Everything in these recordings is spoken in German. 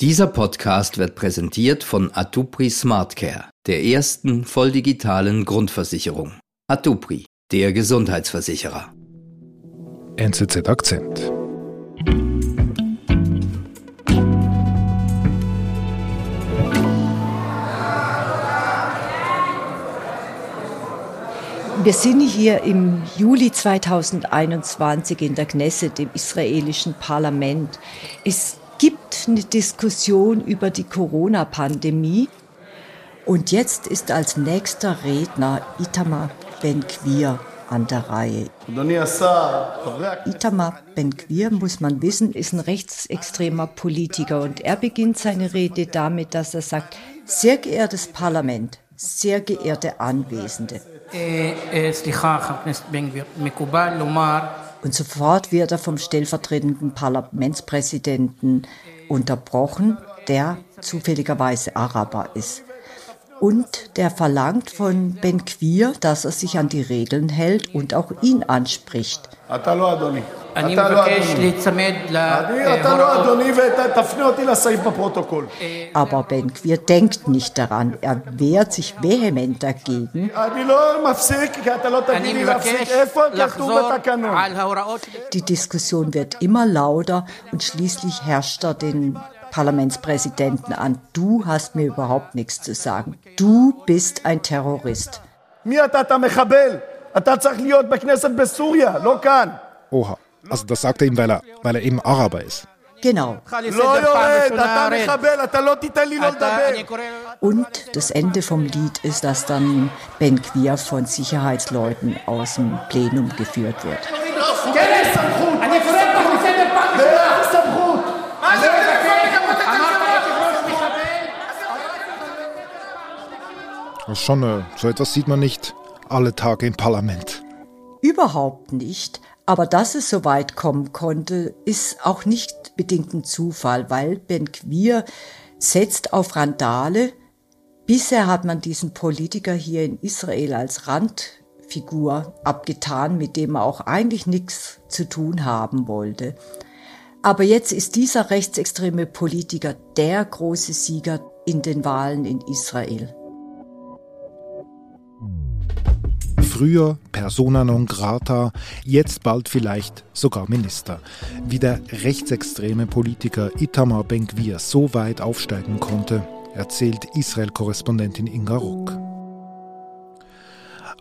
Dieser Podcast wird präsentiert von Atupri Smartcare, der ersten volldigitalen Grundversicherung. Atupri, der Gesundheitsversicherer. NZZ Akzent. Wir sind hier im Juli 2021 in der Knesset, dem israelischen Parlament. Es gibt eine Diskussion über die Corona-Pandemie. Und jetzt ist als nächster Redner Itamar Ben-Gvir an der Reihe. Itamar Ben-Gvir, muss man wissen, ist ein rechtsextremer Politiker und er beginnt seine Rede damit, dass er sagt, sehr geehrtes Parlament, sehr geehrte Anwesende. Und sofort wird er vom stellvertretenden Parlamentspräsidenten unterbrochen, der zufälligerweise Araber ist und der verlangt von Ben Quir, dass er sich an die Regeln hält und auch ihn anspricht. Aber Ben Quir denkt nicht daran. Er wehrt sich vehement dagegen. Die Diskussion wird immer lauter und schließlich herrscht er den Parlamentspräsidenten an. Du hast mir überhaupt nichts zu sagen. Du bist ein Terrorist. Oha, also das sagt er ihm, weil er, weil er eben Araber ist. Genau. Und das Ende vom Lied ist, dass dann Ben Quir von Sicherheitsleuten aus dem Plenum geführt wird. Das schon, äh, so etwas sieht man nicht alle Tage im Parlament. Überhaupt nicht. Aber dass es so weit kommen konnte, ist auch nicht bedingt ein Zufall, weil Ben Quir setzt auf Randale. Bisher hat man diesen Politiker hier in Israel als Randfigur abgetan, mit dem er auch eigentlich nichts zu tun haben wollte. Aber jetzt ist dieser rechtsextreme Politiker der große Sieger in den Wahlen in Israel. Früher Persona non grata, jetzt bald vielleicht sogar Minister. Wie der rechtsextreme Politiker Itamar Ben-Gvir so weit aufsteigen konnte, erzählt Israel-Korrespondentin Inga Ruck.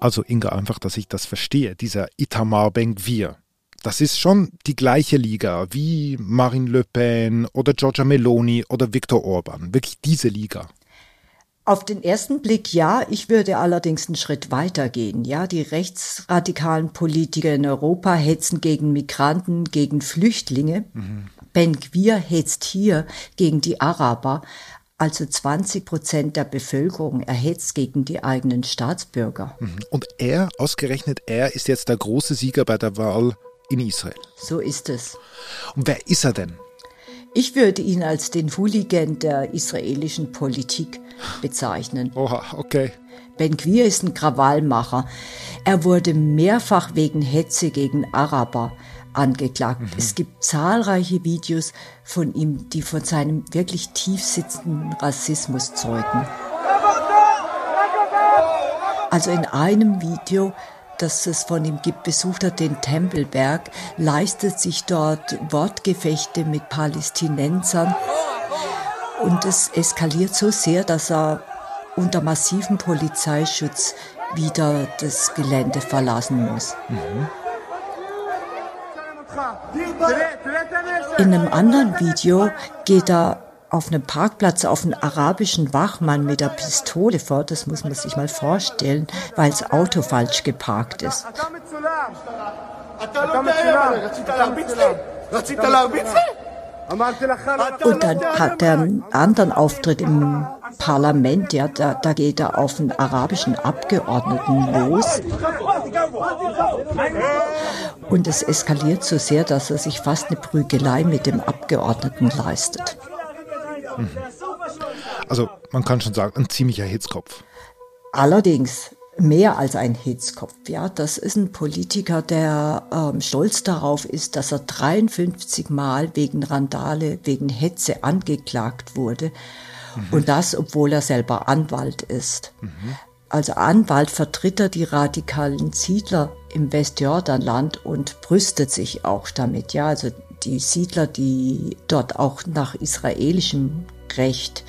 Also Inga, einfach, dass ich das verstehe, dieser Itamar Ben-Gvir. Das ist schon die gleiche Liga wie Marine Le Pen oder Giorgia Meloni oder Viktor Orban. Wirklich diese Liga. Auf den ersten Blick ja, ich würde allerdings einen Schritt weiter gehen. Ja, die rechtsradikalen Politiker in Europa hetzen gegen Migranten, gegen Flüchtlinge. Ben Gwir hetzt hier gegen die Araber. Also 20 Prozent der Bevölkerung erhetzt gegen die eigenen Staatsbürger. Und er, ausgerechnet er, ist jetzt der große Sieger bei der Wahl in Israel. So ist es. Und wer ist er denn? Ich würde ihn als den Hooligan der israelischen Politik bezeichnen. Oha, okay. Ben Gwir ist ein Krawallmacher. Er wurde mehrfach wegen Hetze gegen Araber angeklagt. Es gibt zahlreiche Videos von ihm, die von seinem wirklich tief sitzenden Rassismus zeugen. Also in einem Video, das es von ihm gibt, besucht er den Tempelberg, leistet sich dort Wortgefechte mit Palästinensern. Und es eskaliert so sehr, dass er unter massivem Polizeischutz wieder das Gelände verlassen muss. In einem anderen Video geht er auf einem Parkplatz auf einen arabischen Wachmann mit der Pistole vor. Das muss man sich mal vorstellen, weil das Auto falsch geparkt ist. Und dann hat er einen anderen Auftritt im Parlament, ja, da, da geht er auf einen arabischen Abgeordneten los. Und es eskaliert so sehr, dass er sich fast eine Prügelei mit dem Abgeordneten leistet. Also man kann schon sagen, ein ziemlicher Hitzkopf. Allerdings, mehr als ein Hitzkopf. Ja, das ist ein Politiker, der ähm, stolz darauf ist, dass er 53 Mal wegen Randale, wegen Hetze angeklagt wurde. Mhm. Und das, obwohl er selber Anwalt ist. Mhm. Als Anwalt vertritt er die radikalen Siedler im Westjordanland und brüstet sich auch damit. Ja, also die Siedler, die dort auch nach israelischem Recht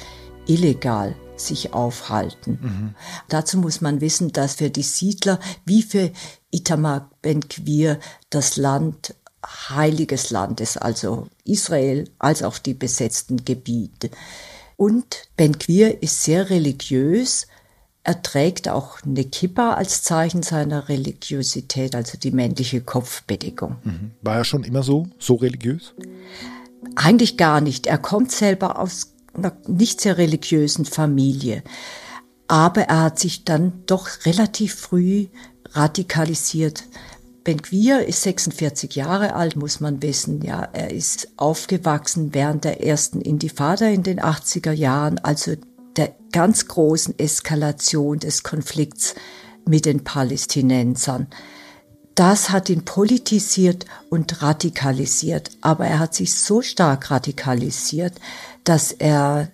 illegal sich aufhalten. Mhm. Dazu muss man wissen, dass für die Siedler wie für Itamar Ben-Gvir das Land heiliges Land ist, also Israel als auch die besetzten Gebiete. Und Ben-Gvir ist sehr religiös. Er trägt auch eine Kippa als Zeichen seiner Religiosität, also die männliche Kopfbedeckung. Mhm. War er schon immer so, so religiös? Eigentlich gar nicht. Er kommt selber aus einer nicht sehr religiösen Familie. Aber er hat sich dann doch relativ früh radikalisiert. Ben Quir ist 46 Jahre alt, muss man wissen. Ja, er ist aufgewachsen während der ersten Intifada in den 80er Jahren, also der ganz großen Eskalation des Konflikts mit den Palästinensern. Das hat ihn politisiert und radikalisiert, aber er hat sich so stark radikalisiert, dass er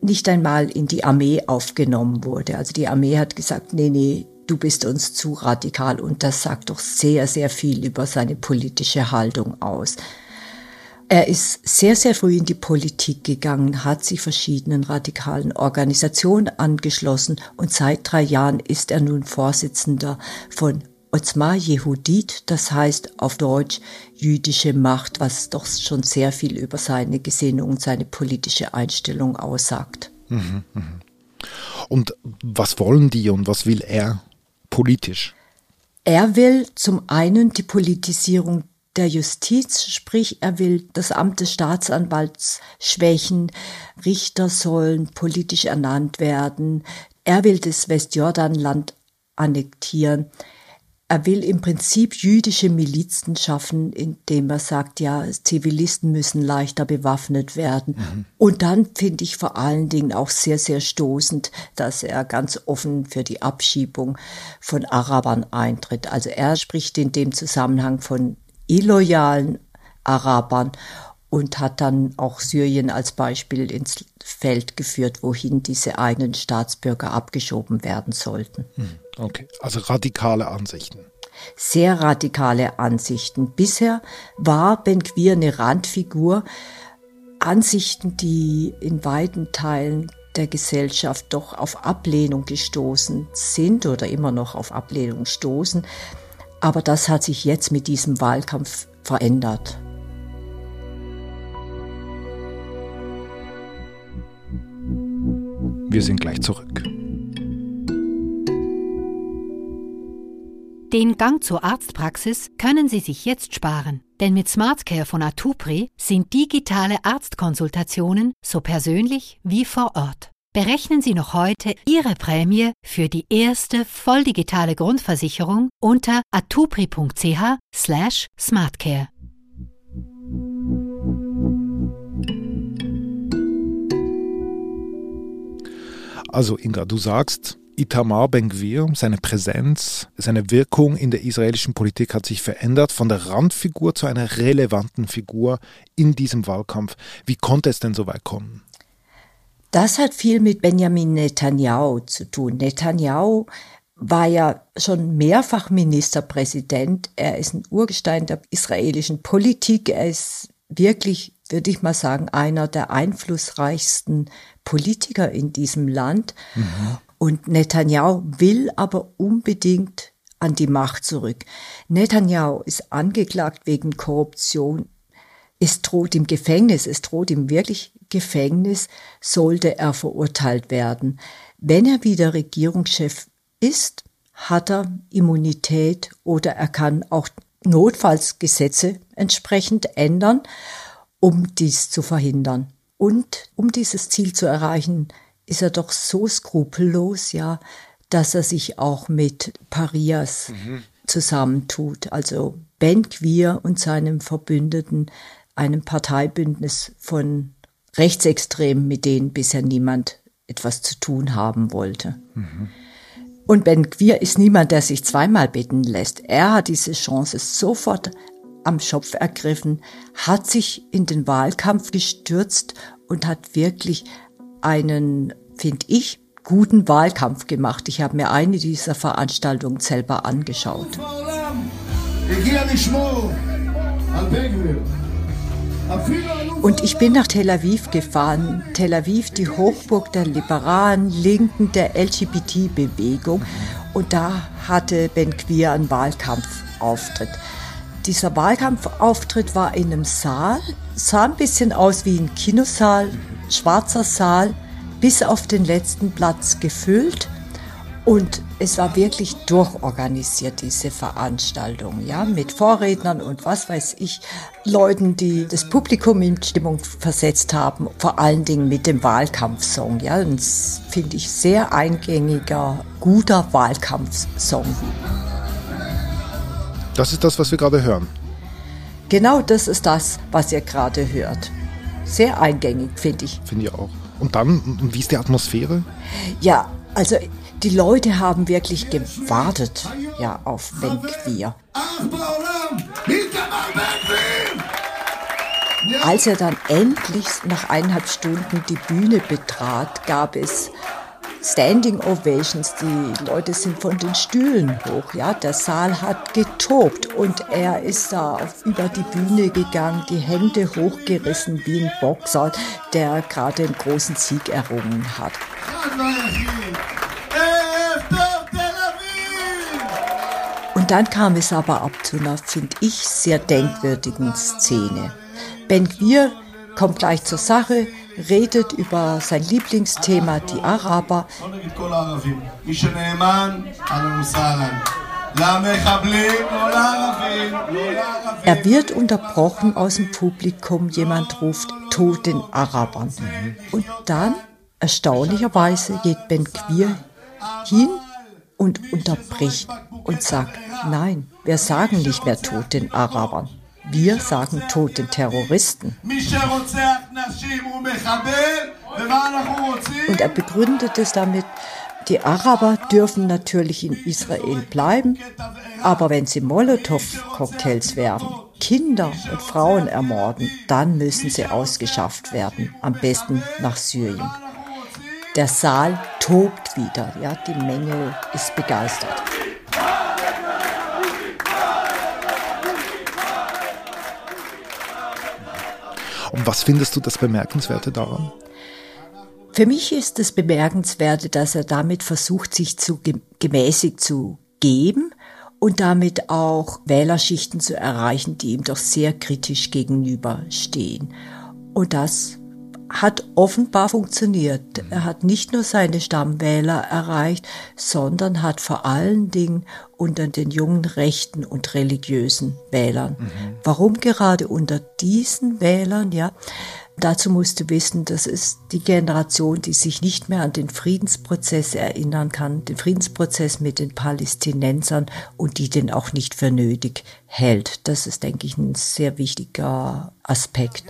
nicht einmal in die Armee aufgenommen wurde. Also die Armee hat gesagt, nee, nee, du bist uns zu radikal und das sagt doch sehr, sehr viel über seine politische Haltung aus. Er ist sehr, sehr früh in die Politik gegangen, hat sich verschiedenen radikalen Organisationen angeschlossen und seit drei Jahren ist er nun Vorsitzender von Ozma Yehudit, das heißt auf Deutsch jüdische Macht, was doch schon sehr viel über seine Gesinnung und seine politische Einstellung aussagt. Mhm, mhm. Und was wollen die und was will er politisch? Er will zum einen die Politisierung der Justiz, sprich er will das Amt des Staatsanwalts schwächen, Richter sollen politisch ernannt werden, er will das Westjordanland annektieren. Er will im Prinzip jüdische Milizen schaffen, indem er sagt, ja, Zivilisten müssen leichter bewaffnet werden. Mhm. Und dann finde ich vor allen Dingen auch sehr, sehr stoßend, dass er ganz offen für die Abschiebung von Arabern eintritt. Also er spricht in dem Zusammenhang von illoyalen Arabern und hat dann auch Syrien als Beispiel ins Feld geführt, wohin diese eigenen Staatsbürger abgeschoben werden sollten. Mhm. Okay, also radikale Ansichten. Sehr radikale Ansichten. Bisher war Ben Quir eine Randfigur. Ansichten, die in weiten Teilen der Gesellschaft doch auf Ablehnung gestoßen sind oder immer noch auf Ablehnung stoßen. Aber das hat sich jetzt mit diesem Wahlkampf verändert. Wir sind gleich zurück. Den Gang zur Arztpraxis können Sie sich jetzt sparen, denn mit SmartCare von Atupri sind digitale Arztkonsultationen so persönlich wie vor Ort. Berechnen Sie noch heute Ihre Prämie für die erste volldigitale Grundversicherung unter atupri.ch/smartcare. Also Inga, du sagst, Itamar Ben-Gvir, seine Präsenz, seine Wirkung in der israelischen Politik hat sich verändert von der Randfigur zu einer relevanten Figur in diesem Wahlkampf. Wie konnte es denn so weit kommen? Das hat viel mit Benjamin Netanyahu zu tun. Netanyahu war ja schon mehrfach Ministerpräsident. Er ist ein Urgestein der israelischen Politik. Er ist wirklich, würde ich mal sagen, einer der einflussreichsten Politiker in diesem Land. Mhm. Und Netanyahu will aber unbedingt an die Macht zurück. Netanyahu ist angeklagt wegen Korruption. Es droht ihm Gefängnis, es droht ihm wirklich Gefängnis, sollte er verurteilt werden. Wenn er wieder Regierungschef ist, hat er Immunität oder er kann auch notfalls Gesetze entsprechend ändern, um dies zu verhindern. Und um dieses Ziel zu erreichen, ist er doch so skrupellos, ja, dass er sich auch mit Parias mhm. zusammentut. Also Ben Quir und seinem Verbündeten, einem Parteibündnis von Rechtsextremen, mit denen bisher niemand etwas zu tun haben wollte. Mhm. Und Ben Quir ist niemand, der sich zweimal bitten lässt. Er hat diese Chance sofort am Schopf ergriffen, hat sich in den Wahlkampf gestürzt und hat wirklich einen, finde ich, guten Wahlkampf gemacht. Ich habe mir eine dieser Veranstaltungen selber angeschaut. Und ich bin nach Tel Aviv gefahren. Tel Aviv, die Hochburg der liberalen Linken, der LGBT-Bewegung. Und da hatte Ben Quir einen Wahlkampfauftritt. Dieser Wahlkampfauftritt war in einem Saal, sah ein bisschen aus wie ein Kinosaal, schwarzer Saal, bis auf den letzten Platz gefüllt. Und es war wirklich durchorganisiert, diese Veranstaltung, ja, mit Vorrednern und was weiß ich, Leuten, die das Publikum in Stimmung versetzt haben, vor allen Dingen mit dem Wahlkampfsong, ja, das finde ich sehr eingängiger, guter Wahlkampfsong. Das ist das, was wir gerade hören. Genau das ist das, was ihr gerade hört. Sehr eingängig, finde ich. Finde ich auch. Und dann, wie ist die Atmosphäre? Ja, also die Leute haben wirklich gewartet ja, auf Ben Quir. Als er dann endlich nach eineinhalb Stunden die Bühne betrat, gab es Standing Ovations. Die Leute sind von den Stühlen hoch. Ja, der Saal hat getobt und er ist da über die Bühne gegangen, die Hände hochgerissen wie ein Boxer, der gerade einen großen Sieg errungen hat. Dann kam es aber ab zu einer, finde ich, sehr denkwürdigen Szene. Ben Quir kommt gleich zur Sache, redet über sein Lieblingsthema, die Araber. Er wird unterbrochen aus dem Publikum, jemand ruft, Tod den Arabern. Und dann, erstaunlicherweise, geht Ben Quir hin und unterbricht und sagt, nein, wir sagen nicht mehr Tod den Arabern. Wir sagen Tod den Terroristen. Und er begründet es damit, die Araber dürfen natürlich in Israel bleiben, aber wenn sie Molotow-Cocktails werfen, Kinder und Frauen ermorden, dann müssen sie ausgeschafft werden, am besten nach Syrien. Der Saal tobt wieder, ja, die Menge ist begeistert. Und was findest du das Bemerkenswerte daran? Für mich ist das Bemerkenswerte, dass er damit versucht, sich zu gemäßigt zu geben und damit auch Wählerschichten zu erreichen, die ihm doch sehr kritisch gegenüberstehen. Und das hat offenbar funktioniert. Er hat nicht nur seine Stammwähler erreicht, sondern hat vor allen Dingen unter den jungen rechten und religiösen Wählern. Mhm. Warum gerade unter diesen Wählern, ja? Dazu musst du wissen, das ist die Generation, die sich nicht mehr an den Friedensprozess erinnern kann, den Friedensprozess mit den Palästinensern und die den auch nicht für nötig hält. Das ist, denke ich, ein sehr wichtiger Aspekt.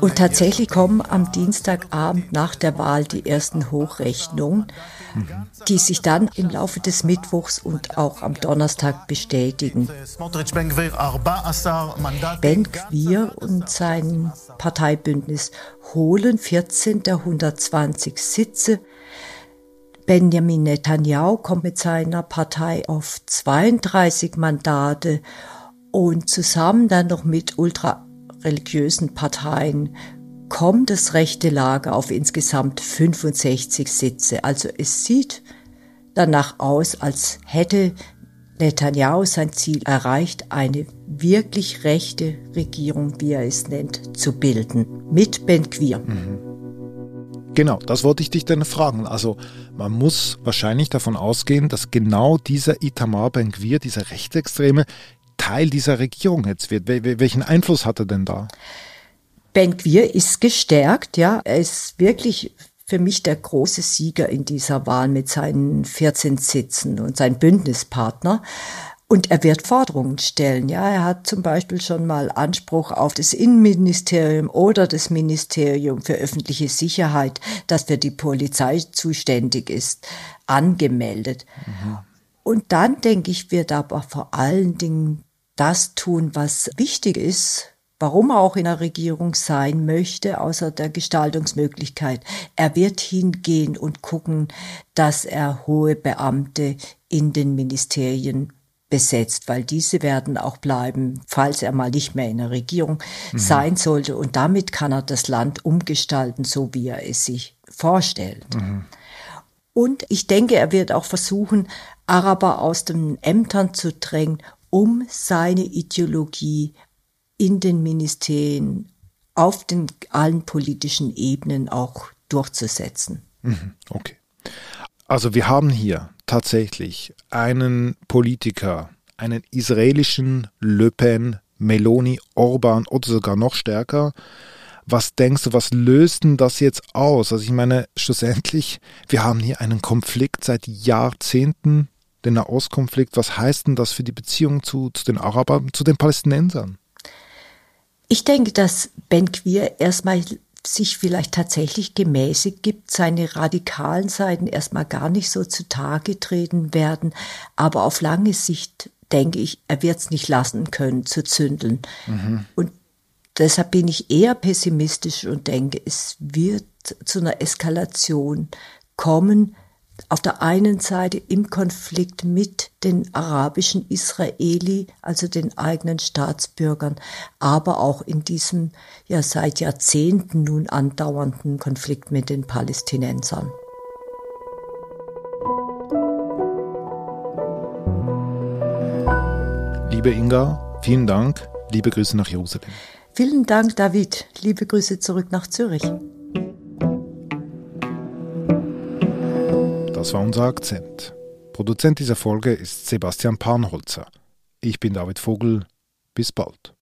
Und tatsächlich kommen am Dienstagabend nach der Wahl die ersten Hochrechnungen, die sich dann im Laufe des Mittwochs und auch am Donnerstag bestätigen. Ben Quir und sein Parteibündnis holen 14 der 120 Sitze. Benjamin Netanyahu kommt mit seiner Partei auf 32 Mandate und zusammen dann noch mit ultrareligiösen Parteien kommt das rechte Lager auf insgesamt 65 Sitze. Also es sieht danach aus, als hätte Netanyahu sein Ziel erreicht, eine wirklich rechte Regierung, wie er es nennt, zu bilden, mit Ben Quir. Mhm. Genau, das wollte ich dich dann fragen. Also man muss wahrscheinlich davon ausgehen, dass genau dieser Itamar Ben Gvir, dieser Rechtsextreme, Teil dieser Regierung jetzt wird. Welchen Einfluss hat er denn da? Ben Gvir ist gestärkt, ja. Er ist wirklich für mich der große Sieger in dieser Wahl mit seinen 14 Sitzen und sein Bündnispartner. Und er wird Forderungen stellen. Ja, er hat zum Beispiel schon mal Anspruch auf das Innenministerium oder das Ministerium für öffentliche Sicherheit, das für die Polizei zuständig ist, angemeldet. Mhm. Und dann, denke ich, wird aber vor allen Dingen das tun, was wichtig ist, warum er auch in der Regierung sein möchte, außer der Gestaltungsmöglichkeit. Er wird hingehen und gucken, dass er hohe Beamte in den Ministerien besetzt, weil diese werden auch bleiben, falls er mal nicht mehr in der Regierung mhm. sein sollte. Und damit kann er das Land umgestalten, so wie er es sich vorstellt. Mhm. Und ich denke, er wird auch versuchen, Araber aus den Ämtern zu drängen, um seine Ideologie in den Ministerien auf den allen politischen Ebenen auch durchzusetzen. Mhm. Okay. Also wir haben hier tatsächlich einen Politiker, einen israelischen Le Pen, Meloni, Orban oder sogar noch stärker. Was denkst du, was löst denn das jetzt aus? Also ich meine, schlussendlich, wir haben hier einen Konflikt seit Jahrzehnten, den Nahostkonflikt. Was heißt denn das für die Beziehung zu, zu den Arabern, zu den Palästinensern? Ich denke, dass Ben Quir erstmal sich vielleicht tatsächlich gemäßigt gibt, seine radikalen Seiten erstmal gar nicht so zutage treten werden, aber auf lange Sicht denke ich, er wird es nicht lassen können zu zündeln. Mhm. Und deshalb bin ich eher pessimistisch und denke, es wird zu einer Eskalation kommen, auf der einen Seite im Konflikt mit den arabischen Israeli, also den eigenen Staatsbürgern, aber auch in diesem ja seit Jahrzehnten nun andauernden Konflikt mit den Palästinensern. Liebe Inga, vielen Dank. Liebe Grüße nach Jerusalem. Vielen Dank, David. Liebe Grüße zurück nach Zürich. Das war unser Akzent. Produzent dieser Folge ist Sebastian Panholzer. Ich bin David Vogel. Bis bald.